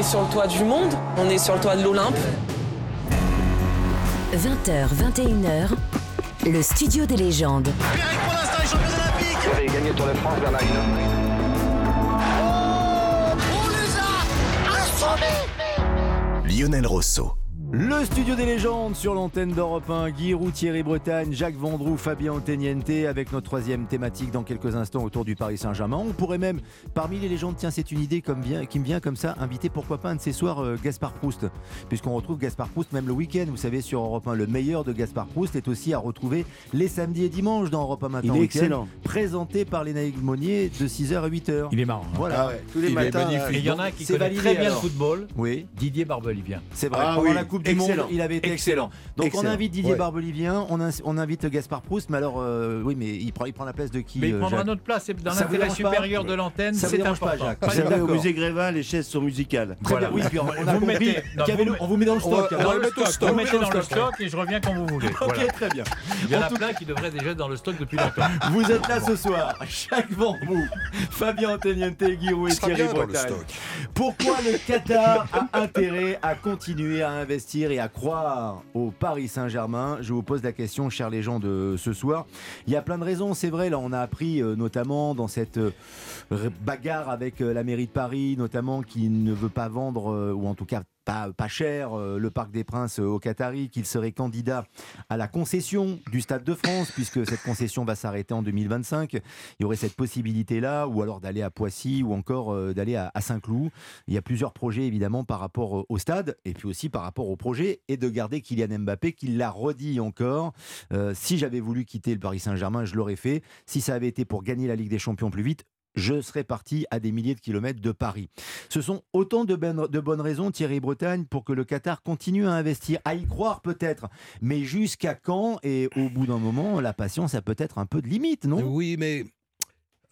est sur le toit du monde, on est sur le toit de l'Olympe. 20h, 21h, le studio des légendes. Pierrick pour l'instant est champion olympique Vous avez gagné le Tour de France, Bernard Hinault On les a assommés Lionel Rosso. Le studio des légendes sur l'antenne d'Europe 1, Guy Thierry Bretagne, Jacques Vendroux, Fabien Anteniente, avec notre troisième thématique dans quelques instants autour du Paris Saint-Germain. On pourrait même, parmi les légendes, tiens, c'est une idée comme vient, qui me vient comme ça, inviter pourquoi pas un de ces soirs euh, Gaspard Proust, puisqu'on retrouve Gaspard Proust même le week-end, vous savez, sur Europe 1. Le meilleur de Gaspard Proust est aussi à retrouver les samedis et dimanches dans Europe 1 maintenant. Il est excellent. Présenté par Lénaïque Monnier de 6h à 8h. Il est marrant. hein. Voilà. Ah ouais, tous les Il est matins. magnifique. euh, il y en a qui validé, très bien alors. le football. Oui, Didier Barbelivien. c'est vrai. Ah oui, la Coupe du excellent. Monde, il avait été excellent. Donc on invite Didier Ouais. Barbelivien, on, in- on invite Gaspard Proust, mais alors, euh, oui, mais il prend, il prend la place de qui Mais il euh, prendra Jacques notre place. C'est dans l'intérêt supérieur de l'antenne. C'est dérange pas, important. Jacques Vous savez, au musée Grévin, les chaises sont musicales. Très Voilà. bien, oui, puis on, on a Vous mettez- non, le- on vous met dans le stock. Le stock. Vous mettez dans le stock. et je reviens quand vous voulez. Ok, très bien. Il y en a tout plein qui devraient déjà être dans le stock depuis longtemps. Vous êtes là ce soir, Jacques Vendroux, Fabien Anteniente, Guiraud et Thierry Bretagne. Pourquoi le Qatar a intérêt à continuer à investir et à croire au Paris Saint-Germain Je vous pose la question, chers les gens de ce soir. Il y a plein de raisons, c'est vrai. Là, on a appris euh, notamment dans cette euh, bagarre avec euh, la mairie de Paris, notamment qui ne veut pas vendre, ou en tout cas pas, cher, euh, le Parc des Princes euh, au Qatari, qu'il serait candidat à la concession du Stade de France, puisque cette concession va s'arrêter en 2025. Il y aurait cette possibilité-là, ou alors d'aller à Poissy, ou encore euh, d'aller à, à Saint-Cloud. Il y a plusieurs projets, évidemment, par rapport au- stade, et puis aussi par rapport au projet, et de garder Kylian Mbappé, qui l'a redit encore. Si j'avais voulu quitter le Paris Saint-Germain, je l'aurais fait. Si ça avait été pour gagner la Ligue des Champions plus vite, je serais parti à des milliers de kilomètres de Paris. Ce sont autant de, bonnes- de bonnes raisons, Thierry Bretagne, pour que le Qatar continue à investir, à y croire peut-être. Mais jusqu'à quand Et au bout d'un moment, la patience a peut-être un peu de limite, non? Oui, mais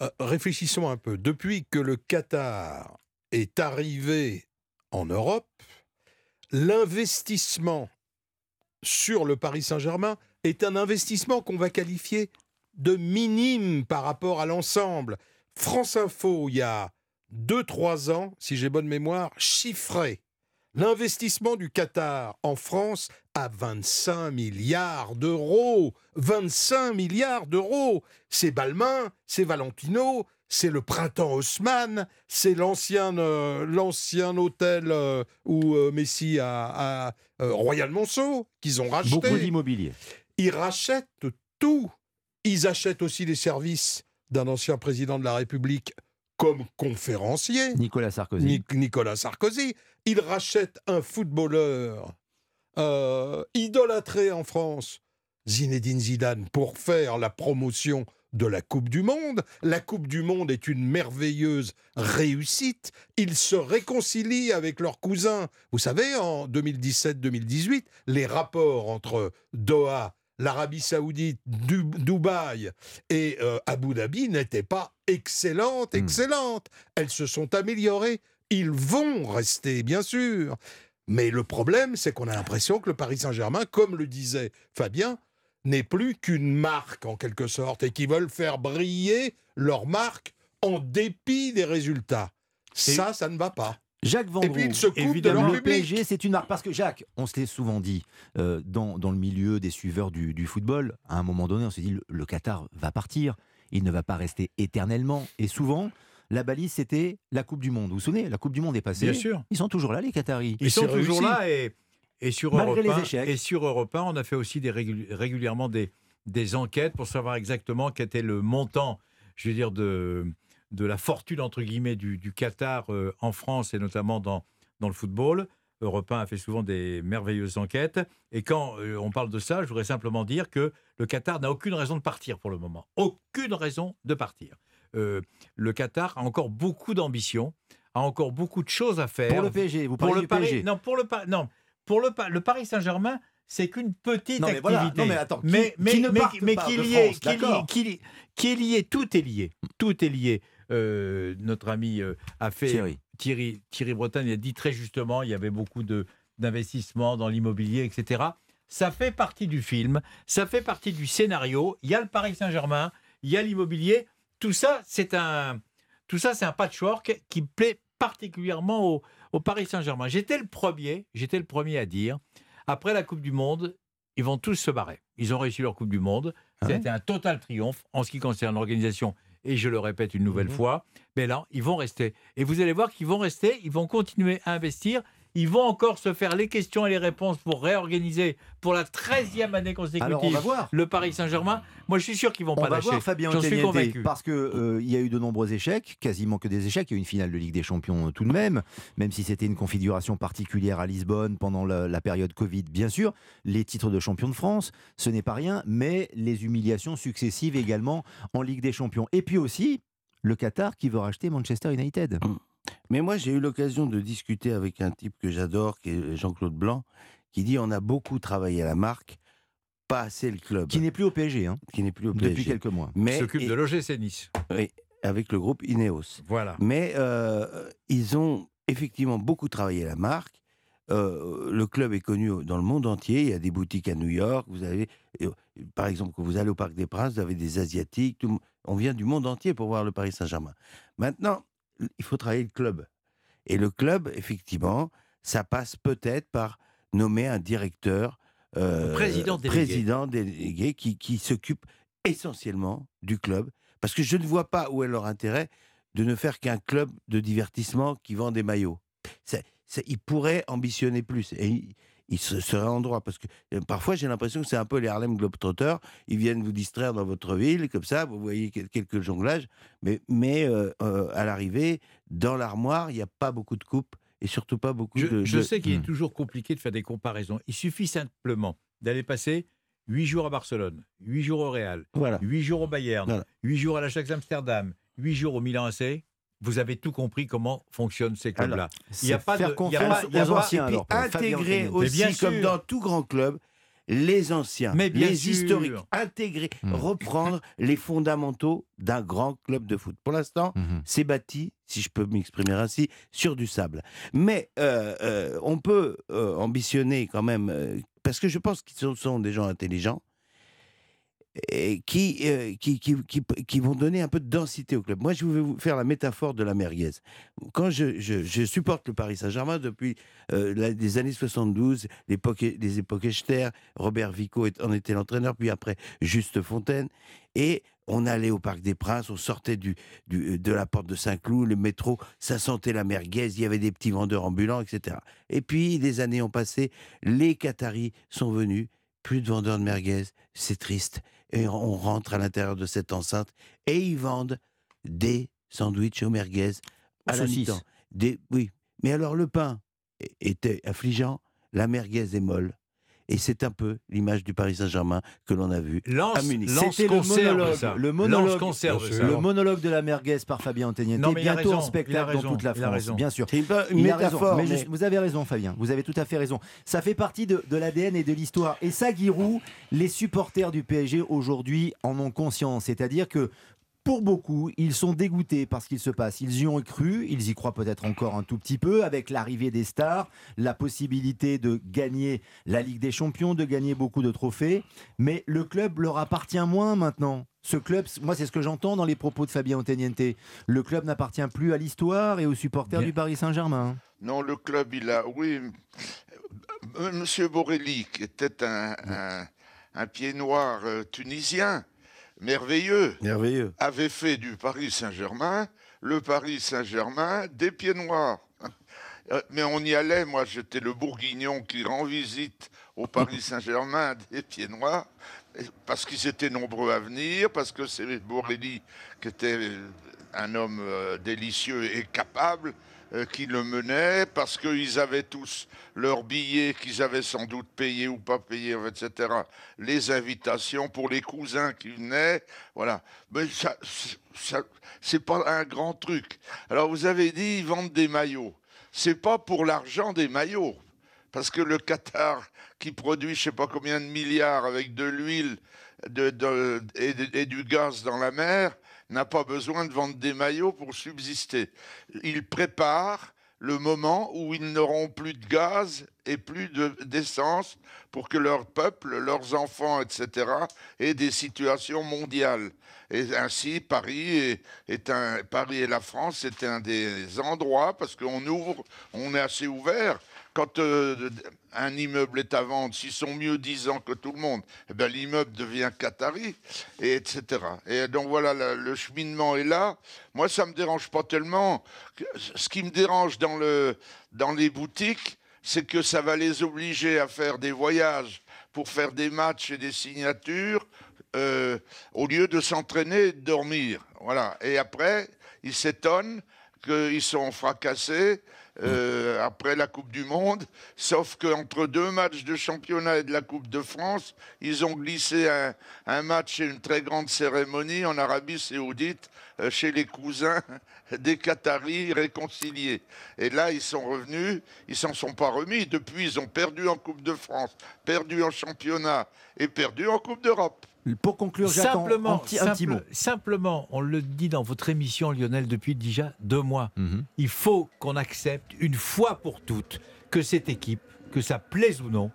euh, réfléchissons un peu. Depuis que le Qatar est arrivé en Europe, l'investissement sur le Paris Saint-Germain est un investissement qu'on va qualifier de minime par rapport à l'ensemble. France Info, il y a 2-3 ans, si j'ai bonne mémoire, chiffrait l'investissement du Qatar en France à 25 milliards d'euros. 25 milliards d'euros. C'est Balmain, c'est Valentino, c'est le printemps Haussmann, c'est l'ancien euh, l'ancien hôtel euh, où euh, Messi a, a, euh, Royal Monceau qu'ils ont racheté. Beaucoup d'immobilier. Ils rachètent tout. Ils achètent aussi les services d'un ancien président de la République comme conférencier. Nicolas Sarkozy. Ni- Nicolas Sarkozy. Il rachète un footballeur euh, idolâtré en France, Zinedine Zidane, pour faire la promotion de la Coupe du Monde. La Coupe du Monde est une merveilleuse réussite. Ils se réconcilient avec leurs cousins. Vous savez, en 2017-2018, les rapports entre Doha, l'Arabie Saoudite, Du- Dubaï et euh, Abu Dhabi n'étaient pas excellentes, excellentes. Elles se sont améliorées. Ils vont rester, bien sûr. Mais le problème, c'est qu'on a l'impression que le Paris Saint-Germain, comme le disait Fabien, n'est plus qu'une marque en quelque sorte et qu'ils veulent faire briller leur marque en dépit des résultats. Ça, ça ne va pas. Jacques Vendroux, Et puis, se de évidemment, leur le public. PSG, c'est une marque. Parce que Jacques, on se l'est souvent dit, euh, dans, dans le milieu des suiveurs du, du football, à un moment donné, on s'est dit, le, le Qatar va partir, il ne va pas rester éternellement. Et souvent, la balise, c'était la Coupe du Monde. Vous vous souvenez, la Coupe du Monde est passée. Bien sûr. Ils sont toujours là, les Qataris. Ils sont toujours réussi. là et, et sur Malgré Europe les 1, échecs. et sur Europe 1, on a fait aussi des régul- régulièrement des, des enquêtes pour savoir exactement quel était le montant, je veux dire, de, de la fortune entre guillemets du, du Qatar euh, en France et notamment dans, dans le football. Europe 1 a fait souvent des merveilleuses enquêtes. Et quand euh, on parle de ça, je voudrais simplement dire que le Qatar n'a aucune raison de partir pour le moment. Aucune raison de partir. Euh, le Qatar a encore beaucoup d'ambition, a encore beaucoup de choses à faire. Pour le PSG, vous Pour parlez le du Paris, PSG. non, pour le non, pour le, le Paris Saint-Germain, c'est qu'une petite Non, mais activité. voilà. Non, mais attends, qui- mais, qui mais, ne mais- mais pas y- qu'il y ait- tout est lié, tout est lié. Euh, notre ami euh, a fait Thierry. Thierry, Thierry Bretagne a dit très justement, il y avait beaucoup d'investissements dans l'immobilier, etc. Ça fait partie du film, ça fait partie du scénario. Il y a le Paris Saint-Germain, il y a l'immobilier. Tout ça, c'est un, tout ça, c'est un patchwork qui plaît particulièrement au, au Paris Saint-Germain. J'étais le premier, j'étais le premier à dire, après la Coupe du Monde, ils vont tous se barrer. Ils ont réussi leur Coupe du Monde. C'était un total triomphe en ce qui concerne l'organisation. Et je le répète une nouvelle fois, mais là, ils vont rester. Et vous allez voir qu'ils vont rester, ils vont continuer à investir. Ils vont encore se faire les questions et les réponses pour réorganiser pour la 13e année consécutive Alors, on va voir. le Paris Saint-Germain. Moi, je suis sûr qu'ils vont On pas va lâcher. voir Fabien J'en suis convaincu. parce que euh, il y a eu de nombreux échecs, quasiment que des échecs. Il y a eu une finale de Ligue des Champions euh, tout de même, même si c'était une configuration particulière à Lisbonne pendant la, la période Covid, bien sûr. Les titres de champion de France, ce n'est pas rien, mais les humiliations successives également en Ligue des Champions. Et puis aussi le Qatar qui veut racheter Manchester United. Mais moi, j'ai eu l'occasion de discuter avec un type que j'adore, qui est Jean-Claude Blanc, qui dit on a beaucoup travaillé à la marque, pas assez le club, Qui n'est plus au PSG hein, qui n'est plus au depuis PSG. quelques mois. Qui Mais s'occupe et- de l'OGC Nice. oui, avec le groupe Ineos. Voilà. Mais euh, ils ont effectivement beaucoup travaillé la marque. Euh, le club est connu dans le monde entier. Il y a des boutiques à New York. Vous avez, par exemple, quand vous allez au Parc des Princes, vous avez des Asiatiques. tout on vient du monde entier pour voir le Paris Saint-Germain. Maintenant, il faut travailler le club. Et le club, effectivement, ça passe peut-être par nommer un directeur, euh, président délégué. président délégué qui, qui s'occupe essentiellement du club. Parce que je ne vois pas où est leur intérêt de ne faire qu'un club de divertissement qui vend des maillots. Ils pourraient ambitionner plus. Et ils, ils se seraient en droit. Parce que euh, parfois, j'ai l'impression que c'est un peu les Harlem Globetrotters. Ils viennent vous distraire dans votre ville, comme ça, vous voyez quel- quelques jonglages. Mais, mais euh, euh, à l'arrivée, dans l'armoire, il n'y a pas beaucoup de coupes et surtout pas beaucoup Je, de. je de- sais qu'il est Hmm. toujours compliqué de faire des comparaisons. Il suffit simplement d'aller passer 8 jours à Barcelone, 8 jours au Real, Voilà. 8 jours au Bayern, Voilà. 8 jours à l'Ajax Amsterdam, 8 jours au Milan AC. Vous avez tout compris comment fonctionnent ces clubs-là. Il y a pas de- faire il y a confiance pas- aux anciens. Alors, intégrer aussi, bien comme sûr. dans tout grand club, les anciens, Mais bien les sûr. historiques, intégrer, Hmm. reprendre les fondamentaux d'un grand club de foot. Pour l'instant, Mhm. c'est bâti, si je peux m'exprimer ainsi, sur du sable. Mais euh, euh, on peut euh, ambitionner quand même, euh, parce que je pense qu'ils sont, sont des gens intelligents, qui, euh, qui, qui, qui, qui vont donner un peu de densité au club. Moi, je vais vous faire la métaphore de la merguez. Quand je, je, supporte le Paris Saint-Germain depuis euh, les années 72, l'époque, les époques Echter, Robert Vico en était l'entraîneur, puis après Juste Fontaine, et on allait au Parc des Princes, on sortait du, du- de la porte de Saint-Cloud, le métro, ça sentait la merguez, il y avait des petits vendeurs ambulants, etc. Et puis, les années ont passé, les Qataris sont venus, plus de vendeurs de merguez, c'est triste. Et on rentre à l'intérieur de cette enceinte et ils vendent des sandwichs aux merguez à la. Des, oui, mais alors le pain était affligeant, la merguez est molle. Et c'est un peu l'image du Paris Saint-Germain que l'on a vu. Lance, à Munich. C'était le conserve monologue, ça. le monologue, Lance conserve. Le monologue de la merguez par Fabien Antoniente, bientôt en raison, spectacle dans toute la France, bien sûr. C'est une Il a raison, métaphore, mais mais, juste- vous avez raison, Fabien. Vous avez tout à fait raison. Ça fait partie de, de l'ADN et de l'histoire. Et ça, Giroud, les supporters du PSG aujourd'hui en ont conscience. C'est-à-dire que pour beaucoup, ils sont dégoûtés par ce qu'il se passe. Ils y ont cru, ils y croient peut-être encore un tout petit peu, avec l'arrivée des stars, la possibilité de gagner la Ligue des Champions, de gagner beaucoup de trophées. Mais le club leur appartient moins maintenant. Ce club, moi, c'est ce que j'entends dans les propos de Fabien Antoniente. Le club n'appartient plus à l'histoire et aux supporters Bien. du Paris Saint-Germain. Non, le club, il a. Oui. euh, Monsieur Borelli, qui était un, un, un pied noir euh, tunisien, merveilleux, merveilleux. avait fait du Paris Saint-Germain le Paris Saint-Germain des pieds noirs. Euh, Mais on y allait, moi j'étais le bourguignon qui rend visite au Paris Saint-Germain des pieds noirs, parce qu'ils étaient nombreux à venir, parce que c'est Borelli qui était un homme euh, délicieux et capable, qui le menait, parce qu'ils avaient tous leurs billets qu'ils avaient sans doute payés ou pas payés, etc. Les invitations pour les cousins qui venaient, voilà. Mais ça, ça- c'est pas un grand truc. Alors vous avez dit, ils vendent des maillots. C'est pas pour l'argent des maillots. Parce que le Qatar, qui produit je sais pas combien de milliards avec de l'huile de- et du gaz dans la mer, n'a pas besoin de vendre des maillots pour subsister. Il prépare le moment où ils n'auront plus de gaz et plus de- d'essence pour que leur peuple, leurs enfants, etc., aient des situations mondiales. Et ainsi, Paris Paris et la France, c'est un des endroits, parce qu'on ouvre, on est assez ouvert. Quand euh, un immeuble est à vendre, s'ils sont mieux disant que tout le monde, eh ben, l'immeuble devient qatari, et etc. Et donc voilà, le cheminement est là. Moi, ça me dérange pas tellement. Ce qui me dérange dans, le, dans les boutiques, c'est que ça va les obliger à faire des voyages pour faire des matchs et des signatures euh, au lieu de s'entraîner et de dormir. Voilà. Et après, ils s'étonnent qu'ils sont fracassés euh, après la Coupe du Monde, sauf qu'entre deux matchs de championnat et de la Coupe de France, ils ont glissé un, match et une très grande cérémonie en Arabie saoudite euh, chez les cousins des Qataris réconciliés. Et là, ils sont revenus, ils s'en sont pas remis. Depuis, ils ont perdu en Coupe de France, perdu en championnat et perdu en Coupe d'Europe. Pour conclure, Jacques, Simplement, en petit- un petit mot. simplement, on le dit dans votre émission, Lionel, depuis déjà deux mois. Mhm. Il faut qu'on accepte une fois pour toutes que cette équipe, que ça plaise ou non,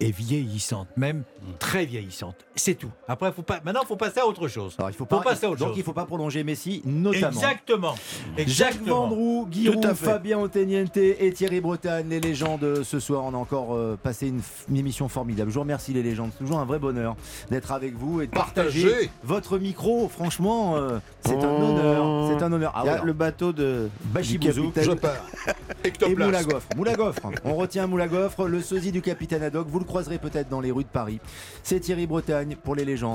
est vieillissante, même très vieillissante. C'est tout. Après, faut pas. Maintenant, il faut passer à autre chose. Alors, il faut pas, passer à autre donc chose. il faut pas prolonger Messi, notamment. Exactement. Jacques Exactement. Vendroux, Guillaume, Tout à fait. Fabien Oteniente et Thierry Bretagne, les légendes ce soir. On a encore euh, passé une, f- une émission formidable. Je vous remercie les légendes. C'est toujours un vrai bonheur d'être avec vous et de partager Partagez. votre micro. Franchement, euh, c'est un honneur. C'est un honneur. Ah Il y a ouais, le bateau de Bachi du Bouzou. capitaine. Je pars. Et. Moulagoffre. Moulagoffre. On retient Moulagoffre, le sosie du capitaine Haddock. Vous le croiserez peut-être dans les rues de Paris. C'est Thierry Bretagne pour les légendes.